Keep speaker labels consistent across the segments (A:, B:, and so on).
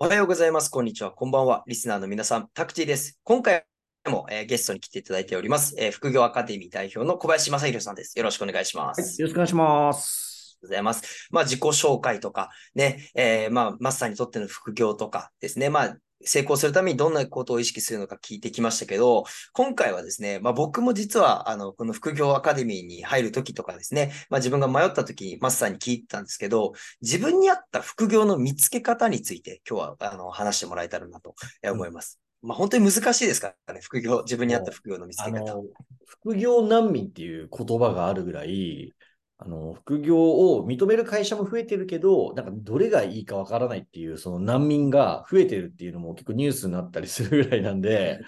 A: おはようございます。こんにちは。こんばんは。リスナーの皆さん、タクティです。今回も、えーゲストに来ていただいております、えー副業アカデミー代表の小林正宏さんです。よろしくお願いします。
B: はい、よろしくお願いします。
A: ございます。まあ、自己紹介とか、ね、えーまあ、マスターにとっての副業とかですね、まあ、成功するためにどんなことを意識するのか聞いてきましたけど、今回はですね、まあ、僕も実は、あの、この副業アカデミーに入るときとかですね、まあ、自分が迷ったときにマスターに聞いてたんですけど、自分に合った副業の見つけ方について、今日は、あの、話してもらえたらなとえー思います。まあ、本当に難しいですからね、副業、自分に合った副業の見つけ
B: あ
A: 方。
B: の、副業難民っていう言葉があるぐらい、あの、副業を認める会社も増えてるけど、なんかどれがいいかわからないっていう、その難民が増えてるっていうのも結構ニュースになったりするぐらいなんで、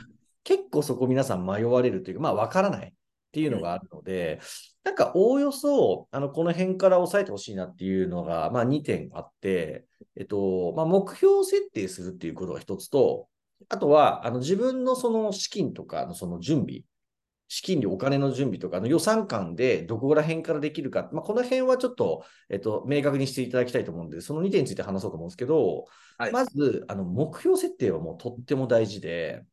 B: 結構そこ皆さん迷われるというか、まあわからないっていうのがあるので、なんかおおよそ、あの、この辺から押さえてほしいなっていうのが、まあ2点あって、えっと、まあ目標設定するっていうことが一つと、あとは、あの自分のその資金とかのその準備、資金量、お金の準備とかの予算感でどこら辺からできるか、まあ、この辺はちょっと、えっと、明確にしていただきたいと思うんで、その2点について話そうと思うんですけど、
A: はい。
B: まず、あの目標設定はもうとっても大事で、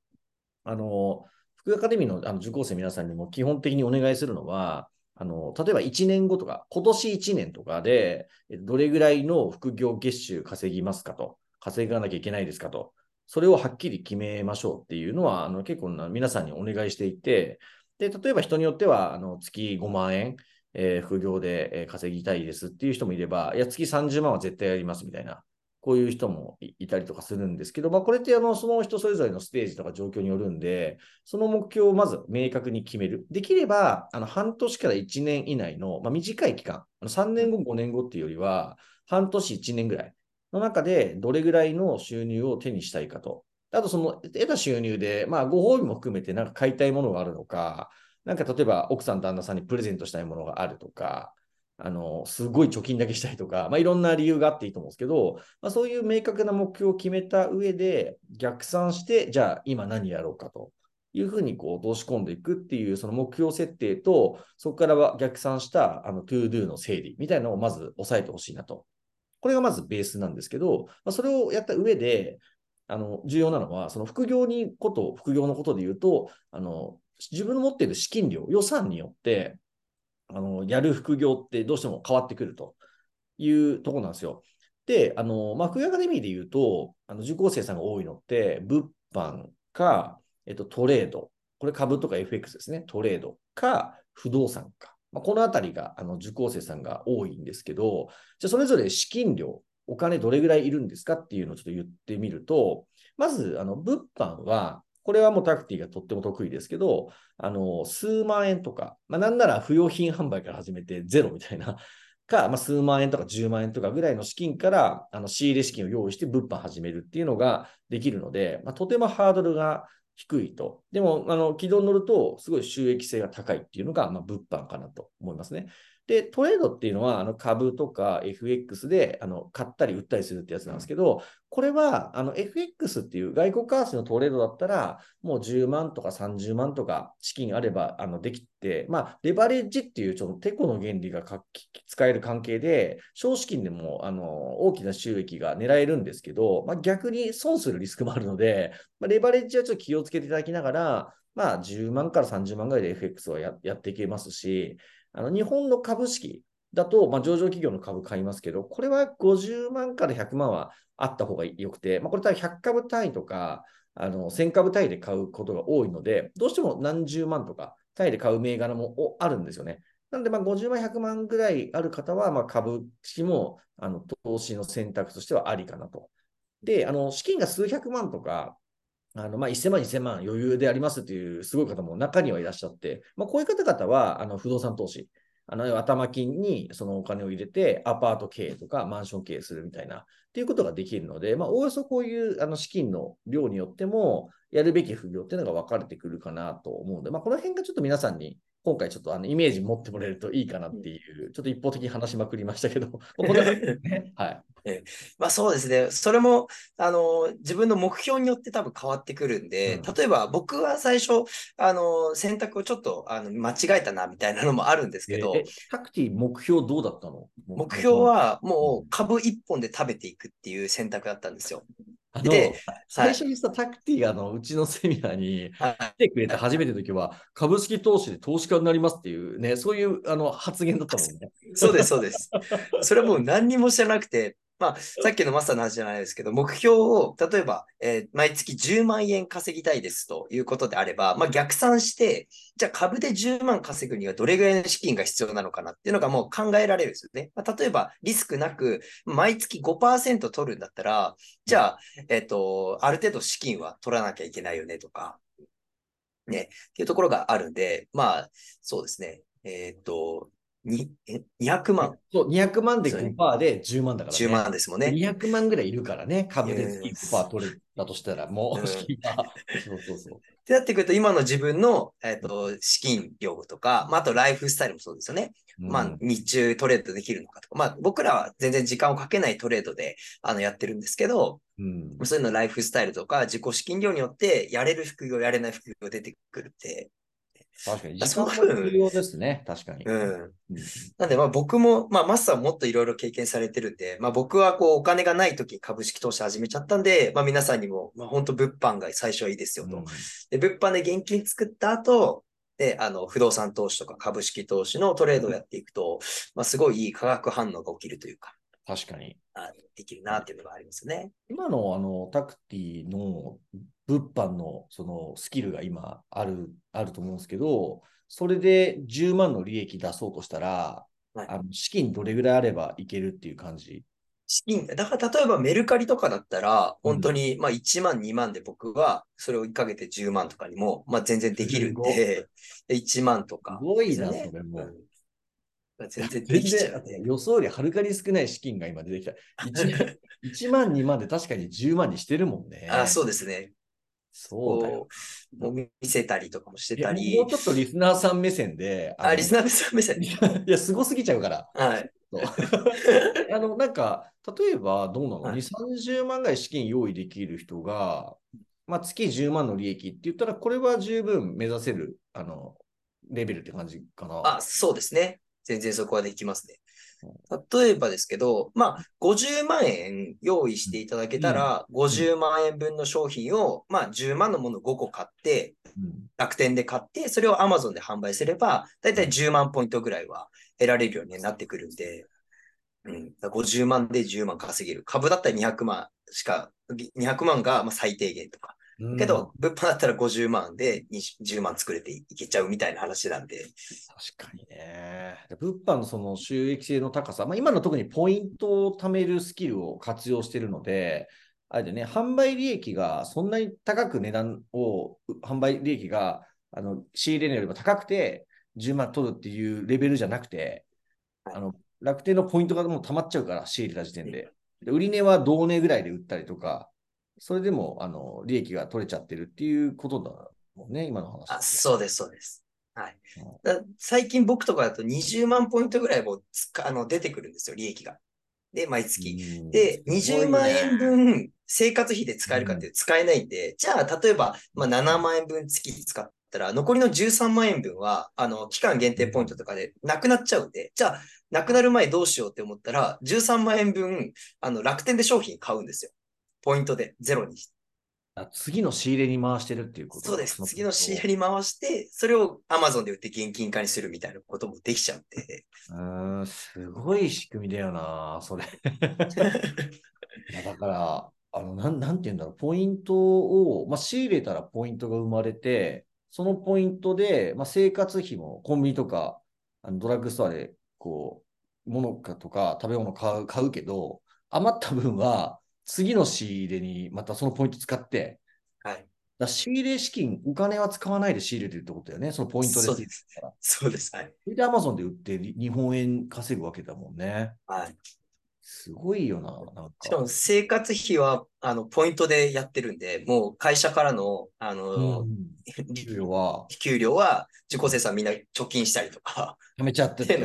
B: あの、副業アカデミーのあの受講生皆さんにも基本的にお願いするのは、あの、例えば1年後とか、今年1年とかで、えどれぐらいの副業月収稼ぎますかと、稼がなきゃいけないですかと、それをはっきり決めましょうっていうのは、あの結構な皆さんにお願いしていて、で、例えば人によっては、あの月5万円、えー副業で、えー稼ぎたいですっていう人もいれば、いや、月30万は絶対やりますみたいな、こういう人もいいたりとかするんですけど、まあ、これってあのその人それぞれのステージとか状況によるんで、その目標をまず明確に決める。できれば、あの半年から1年以内の、まあ、短い期間、あの3年後、5年後っていうよりは、半年、1年ぐらいの中で、どれぐらいの収入を手にしたいかと。あと、その得た収入で、まあ、ご褒美も含めて、なんか買いたいものがあるのか、なんか例えば奥さん、旦那さんにプレゼントしたいものがあるとか、あの、すごい貯金だけしたいとか、まあ、いろんな理由があっていいと思うんですけど、まあ、そういう明確な目標を決めた上で、逆算して、じゃあ今何やろうかというふうにこう通し込んでいくっていう、その目標設定と、そこからは逆算したあの to do の整理みたいなのをまず押さえてほしいなと。これがまずベースなんですけど、まあ、それをやった上で、あの重要なのは、その副業にこと、副業のことで言うと、あの自分の持っている資金量、予算によって、あのやる副業ってどうしても変わってくるというところなんですよ。で、あの、まあ、副業アカデミーで言うと、あの受講生さんが多いのって、物販か、えっと、トレード、これ株とか FX ですね、トレードか、不動産か。まあ、このあたりがあの受講生さんが多いんですけど、じゃあそれぞれ資金量、お金どれぐらいいるんですかっていうのをちょっと言ってみると、まず、あの、物販は、これはもうタクティがとっても得意ですけど、あの、数万円とか、まあ、なんなら不用品販売から始めてゼロみたいな、か、まあ、数万円とか10万円とかぐらいの資金から、あの、仕入れ資金を用意して物販始めるっていうのができるので、まあ、とてもハードルが低いと。でも、あの、軌道に乗ると、すごい収益性が高いっていうのが、まあ、物販かなと思いますね。で、トレードっていうのは、あの株とか FX であの買ったり売ったりするってやつなんですけど、これはあの FX っていう外国為替のトレードだったら、もう10万とか30万とか資金あればあのできて、まあ、レバレッジっていうちょっとテコの原理が使える関係で、少資金でもあの大きな収益が狙えるんですけど、まあ、逆に損するリスクもあるので、まあ、レバレッジはちょっと気をつけていただきながら、まあ、10万から30万ぐらいで FX はややっていけますし、あの日本の株式だと、まあ、上場企業の株買いますけど、これは50万から100万はあった方がよくて、まあ、これ多分100株単位とか、あの1000株単位で買うことが多いので、どうしても何十万とか単位で買う銘柄もあるんですよね。なので、まあ、50万、100万ぐらいある方は、株式もあの投資の選択としてはありかなと。で、あの資金が数百万とか、あのまあ、1000万、2000万余裕でありますというすごい方も中にはいらっしゃって、まあ、こういう方々はあの不動産投資あの頭金にそのお金を入れて、アパート経営とかマンション経営するみたいな、っていうことができるので、まあ、おおよそこういうあの資金の量によっても、やるべき副業っていうのが分かれてくるかなと思うので、まあ、この辺がちょっと皆さんに今回ちょっとあのイメージ持ってもらえるといいかなっていう、ちょっと一方的に話しまくりましたけど、こんな感じですね。はい。
A: まあそうですね。それも、あの、自分の目標によって多分変わってくるんで、
B: うん
A: 例えば僕は最初、あの、選択をちょっとあの間違えたなみたいなのもあるんですけど
B: え、タクティ目標どうだったの？
A: 目標、はもう株一本で食べていくっていう選択だったんですよ。
B: あの
A: で
B: 最初にさ、タクティがあのうちのセミナーに
A: はい
B: 来てくれた初めての時は、株式投資で投資家になりますっていうね、そういうあの発言だったもんね。
A: そうです、そうです。それはもう何にも知らなくて、まあ、さっきのマスターの話じゃないですけど、目標を、例えば、えー毎月10万円稼ぎたいですということであれば、まあ、逆算して、じゃあ株で10万稼ぐにはどれぐらいの資金が必要なのかなっていうのがもう考えられるんですよね。まあ、例えば、リスクなく、毎月5%取るんだったら、じゃあ、えっ、と、ある程度資金は取らなきゃいけないよねとか、ね、っていうところがあるんで、まあ、そうですね。えっ、と、にえ200万、
B: そう、200万で
A: そうね
B: 5%で10万だからね。
A: 10万ですもんね。
B: 200万ぐらいいるからね、株で
A: うん
B: 5%取れたとしたら、も
A: うん
B: う資金が。そうそうそう。
A: ってなってくると、今の自分の、えっと資金量とか、まあ、あとライフスタイルもそうですよね。まあ
B: うん、
A: 日中トレードできるのかとか、まあ、僕らは全然時間をかけないトレードであのやってるんですけど、
B: うん
A: そういうのライフスタイルとか、自己資金量によって、やれる副業、やれない副業出てくるって。
B: 確かに、
A: あ
B: 時間も重要ですね、確かに。
A: うん。
B: うん
A: なんで、まあ僕も、まあマスターももっといろいろ経験されてるんで、まあ僕はこうお金がない時に株式投資始めちゃったんで、まあ皆さんにも、まあ本当物販が最初はいいですよと。
B: うん
A: で、物販で現金作った後、で、あの、不動産投資とか株式投資のトレードをやっていくと、まあすごいいい化学反応が起きるというか、
B: 確かに。
A: あできるなっていうのがありますよね。
B: 今のあのタクティの物販のそのスキルが今あるあると思うんですけど、それで10万の利益出そうとしたら、
A: はい
B: あの資金どれぐらいあればいけるっていう感じ？
A: 資金、だから例えばメルカリとかだったら、本当に、まあ1万、2万で僕はそれを1ヶ月10万とかにも、まあ全然できるんで、で1万とか。
B: すごいな、それも。
A: うん全然で
B: 全
A: きちゃう
B: 予想よりはるかに少ない資金が今出てきた。1, 1万、2万で確かに10万にしてるもんね。
A: あ、そうですね。
B: そうだよ。
A: もう見せたりとかもしてたり
B: もう。ちょっとリスナーさん目線で。
A: あ、リス
B: ナ
A: ナーさん目線。
B: ーいや、すごすぎちゃうから。
A: はい。
B: あの、なんか、例えばどうなの、
A: はい
B: ?2、30万ぐらい資金用意できる人が、まあ、月10万の利益って言ったら、これは十分目指せる、あの、レベルって感じかな。
A: あ、そうですね。全然そこはできますね。例えばですけど、まあ、50万円用意していただけたら、50万円分の商品を、まあ、10万のものを5個買って、
B: うん
A: 楽天で買って、それを Amazon で販売すれば、だいたい10万ポイントぐらいは得られるようになってくるんで、うん、だから50万で10万稼げる。株だったら200万しか、200万がまあ最低限とか。けど、物販だったら50万で20 10万作れていけちゃうみたいな話なんで。
B: 確かにね。物販のその収益性の高さ、まあ、今の特にポイントを貯めるスキルを活用しているので、あれでね、販売利益がそんなに高く値段を、販売利益があの仕入れ値よりも高くて10万取るっていうレベルじゃなくて、
A: はい
B: あの楽天のポイントがもう溜まっちゃうから、仕入れた時点で。で売値は同値ぐらいで売ったりとか、それでもあの利益が取れちゃってるっていうことだもんね、今の話。
A: あ、そうです、そうです。はい
B: うん。
A: だ最近僕とかだと20万ポイントぐらいもつかあの出てくるんですよ、利益が。で、毎月。
B: うん
A: で、20
B: すごいね
A: 万円分生活費で使えるかっていうと使えないんで、じゃあ、例えば、まあ、7万円分月使ったら、残りの13万円分は、あの、期間限定ポイントとかでなくなっちゃうんで、じゃあ、なくなる前どうしようって思ったら、13万円分、あの、楽天で商品買うんですよ。ポイントで、ゼロにして。
B: あ次の仕入れに回してるっていうこと？
A: そうです。
B: の
A: 次の仕入れに回して、それを Amazon で売って現金化にするみたいなこともできちゃうんで。
B: うーん、すごい仕組みだよな、それ。だから、あの、なん、なんて言うんだろう、ポイントを、まあ、仕入れたらポイントが生まれて、そのポイントで、まあ、生活費もコンビニとか、あのドラッグストアで、こう、物かとか食べ物買う、買うけど、余った分は、次の仕入れにまたそのポイント使って、
A: はい。
B: だ仕入れ資金、お金は使わないで仕入れてるってことだよね。そのポイントで
A: そうです。そうです。はい。
B: それで Amazon で売って日本円稼ぐわけだもんね。
A: はい。
B: すごいよな、なんか。
A: しかも生活費は、あの、ポイントでやってるんで、もう会社からの、あの、
B: うん、給料は
A: 給料は自己生産みんな貯金したりとか、
B: やめちゃってね。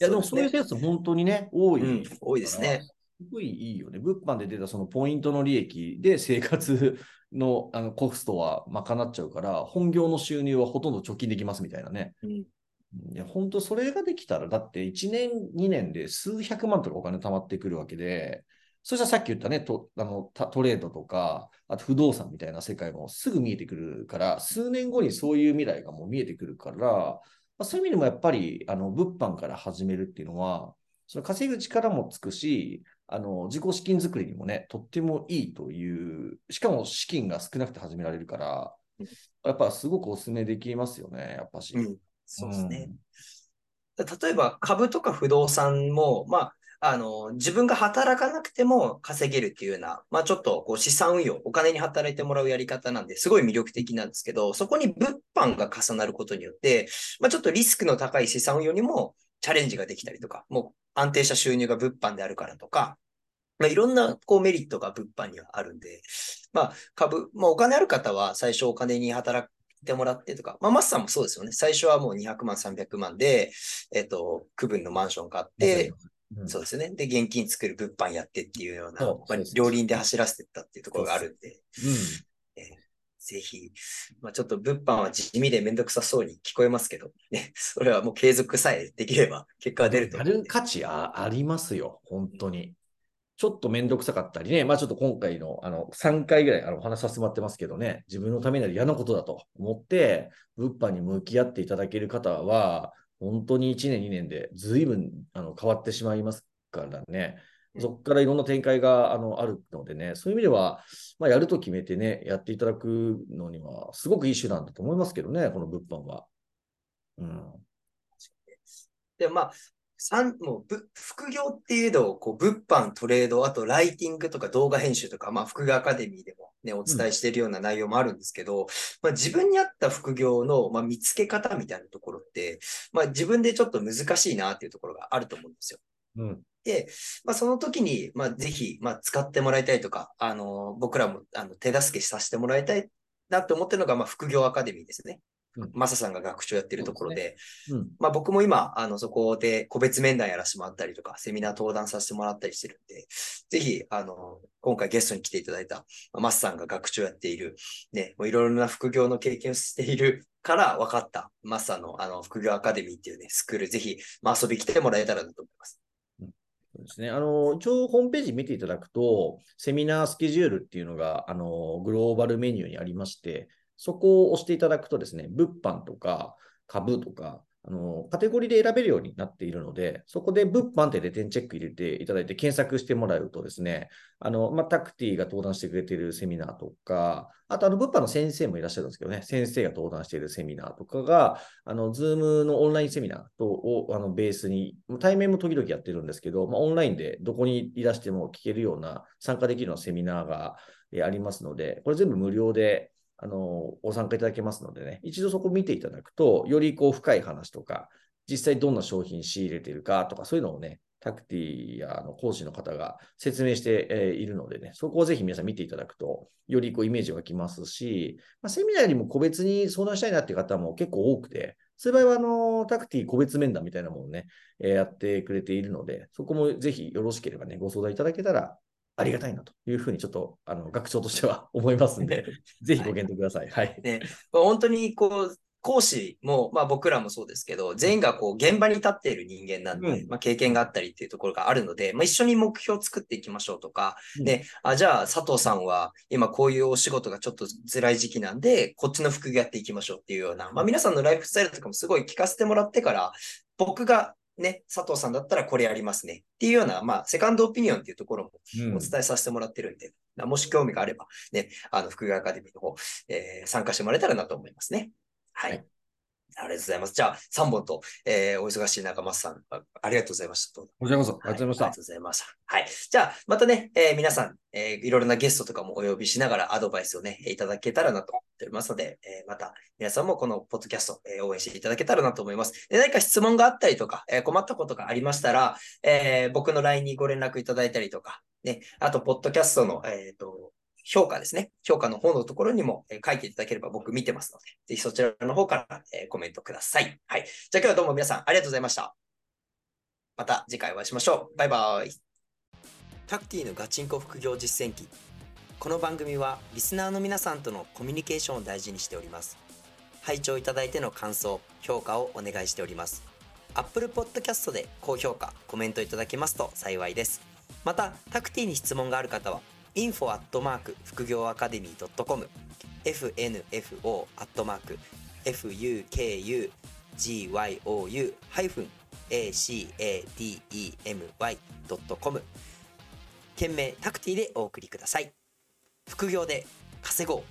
B: いや、でも
A: そ
B: そうういうケース本当にね、多い。
A: うん、多いですね。
B: すごいいいよね。物販で出たそのポイントの利益で生活の あのコストは賄っちゃうから、本業の収入はほとんど貯金できますみたいなね。
A: うん
B: いや、本当それができたら、だって1年、2年で数百万とかお金貯まってくるわけで、そしたらさっき言ったね、トあのたトレードとか、あと不動産みたいな世界もすぐ見えてくるから、数年後にそういう未来がもう見えてくるから、まあ、そういう意味でもやっぱりあの物販から始めるっていうのは、その稼ぐ力もつくし、あの自己資金作りにもね、とってもいいという、しかも資金が少なくて始められるから
A: うん、
B: やっぱすごくお勧めできますよね、やっぱし。
A: うん、そうですね。
B: うん
A: 例えば株とか不動産も、まあ、あの、自分が働かなくても稼げるっていうような、まあちょっとこう資産運用、お金に働いてもらうやり方なんで、すごい魅力的なんですけど、そこに物販が重なることによって、まあちょっとリスクの高い資産運用にもチャレンジができたりとか、もう安定した収入が物販であるからとか、まあいろんなこうメリットが物販にはあるんで、まあ株、まあお金ある方は最初お金に働てもらってとか、まあ、マスさんもそうですよね。最初はもう200万、300万で、えっと、区分のマンション買って、
B: うん
A: そうですよね。で、現金作る物販やってっていうような、
B: そう
A: まあ両輪で走らせてったっていうところがあるんで、
B: うん
A: ぜひ、まあ、ちょっと物販は地味でめんどくさそうに聞こえますけど、ね、それはもう継続さえできれば結果が出ると
B: や。る価値あありますよ、本当に。ちょっとめんどくさかったりね、まあちょっと今回のあの3回ぐらいあのお話しさせてもらってますけどね、自分のためになる嫌なことだと思って、物販に向き合っていただける方は、本当に1年、2年で随分あの変わってしまいますからね。そこからいろんな展開があのあるのでね、そういう意味では、まあ、やると決めてね、やっていただくのには、すごくいい手段だと思いますけどね、この物販は。うん。
A: で、まあ、三もうぶ副業っていうのを、こう、物販、トレード、あとライティングとか動画編集とか、まあ、副業アカデミーでもね、お伝えしているような内容もあるんですけど、まあ、自分に合った副業の、まあ、見つけ方みたいなところって、まあ、自分でちょっと難しいなっていうところがあると思うんですよ。
B: うん。
A: で、まあ、その時に、まあ、ぜひ、まあ、使ってもらいたいとか、あの、僕らも、あの、手助けさせてもらいたいなって思ってるのが、まあ、副業アカデミーですね
B: うん。
A: マサさんが学長やってるところで、
B: うん。
A: まあ僕も今、あの、そこで個別面談やらせてもらったりとか、セミナー登壇させてもらったりしてるんで、ぜひ、あの、今回ゲストに来ていただいた、まあマスさんが学長やっている、ね、もういろいろな副業の経験をしているから分かった、マスさんの、あの、副業アカデミーっていうね、スクール、ぜひ、まあ遊び来てもらえたらなと思います。
B: そうですね。あの、一応ホームページ見ていただくと、セミナースケジュールっていうのが、あの、グローバルメニューにありまして、そこを押していただくとですね、物販とか株とか、あの、カテゴリーで選べるようになっているので、そこで物販ってレ点チェック入れていただいて検索してもらうとですね、あの、まあ、タクティが登壇してくれているセミナーとか、あとあの、物販の先生もいらっしゃるんですけどね、先生が登壇しているセミナーとかが、あの、ズームのオンラインセミナーとをあのベースに、対面も時々やってるんですけど、まあ、オンラインでどこにいらしても聞けるような、参加できるようなセミナーがありますので、これ全部無料で、あの、ご参加いただけますのでね、一度そこ見ていただくと、よりこう深い話とか、実際どんな商品仕入れてるかとか、そういうのをね、タクティやあの講師の方が説明してえーいるのでね、そこをぜひ皆さん見ていただくと、よりこうイメージがきますし、まあ、セミナーよりも個別に相談したいなっていう方も結構多くて、そういう場合はあのタクティ個別面談みたいなものをね、えーやってくれているので、そこもぜひよろしければね、ご相談いただけたらありがたいなというふうにちょっとあの学長としては思いますんで、ぜひご検討ください。はい。
A: ね、まあ本当にこう、講師も、まあ僕らもそうですけど、全員がこう現場に立っている人間なんで、
B: うん。
A: まあ経験があったりっていうところがあるので、まあ一緒に目標を作っていきましょうとか、
B: うん。
A: ね、あ、じゃあ佐藤さんは今こういうお仕事がちょっと辛い時期なんで、こっちの副業やっていきましょうっていうような、まあ皆さんのライフスタイルとかもすごい聞かせてもらってから、僕がね、佐藤さんだったらこれやりますねっていうような、まあセカンドオピニオンっていうところも
B: うん
A: お伝えさせてもらってるんで、もし興味があれば、ね、あの、副業アカデミーの方、えー参加してもらえたらなと思いますね。はい。
B: はい
A: ありがとうございます。じゃあ、3本と、えー、お忙しい中、松さんあ、ありがとうございました。
B: こちらこそ、ありがとうございました。
A: はい、ありがとうございました。はい。じゃあ、またね、えー、皆さん、えー、いろいろなゲストとかもお呼びしながらアドバイスをね、いただけたらなと思っておりますので、えー、また皆さんもこのポッドキャスト、えー、応援していただけたらなと思います。で何か質問があったりとか、えー、困ったことがありましたら、えー、僕の LINE にご連絡いただいたりとか、ね、あと、ポッドキャストの、えっ、ー、と、評価ですね。評価の方のところにも、え書いていただければ僕見てますので、ぜひそちらの方から、えコメントください。はい。じゃあ今日はどうも皆さんありがとうございました。また次回お会いしましょう。バイバイ。タクティのガチンコ副業実践記。この番組はリスナーの皆さんとのコミュニケーションを大事にしております。拝聴いただいての感想、評価をお願いしております。Apple Podcast で高評価、コメントいただけますと幸いです。また、タクティに質問がある方は、info アットマーク副業アカデミー .com fnfo アットマーク fukugyou ハイフン academy.com 件名タクティでお送りください。副業で稼ごう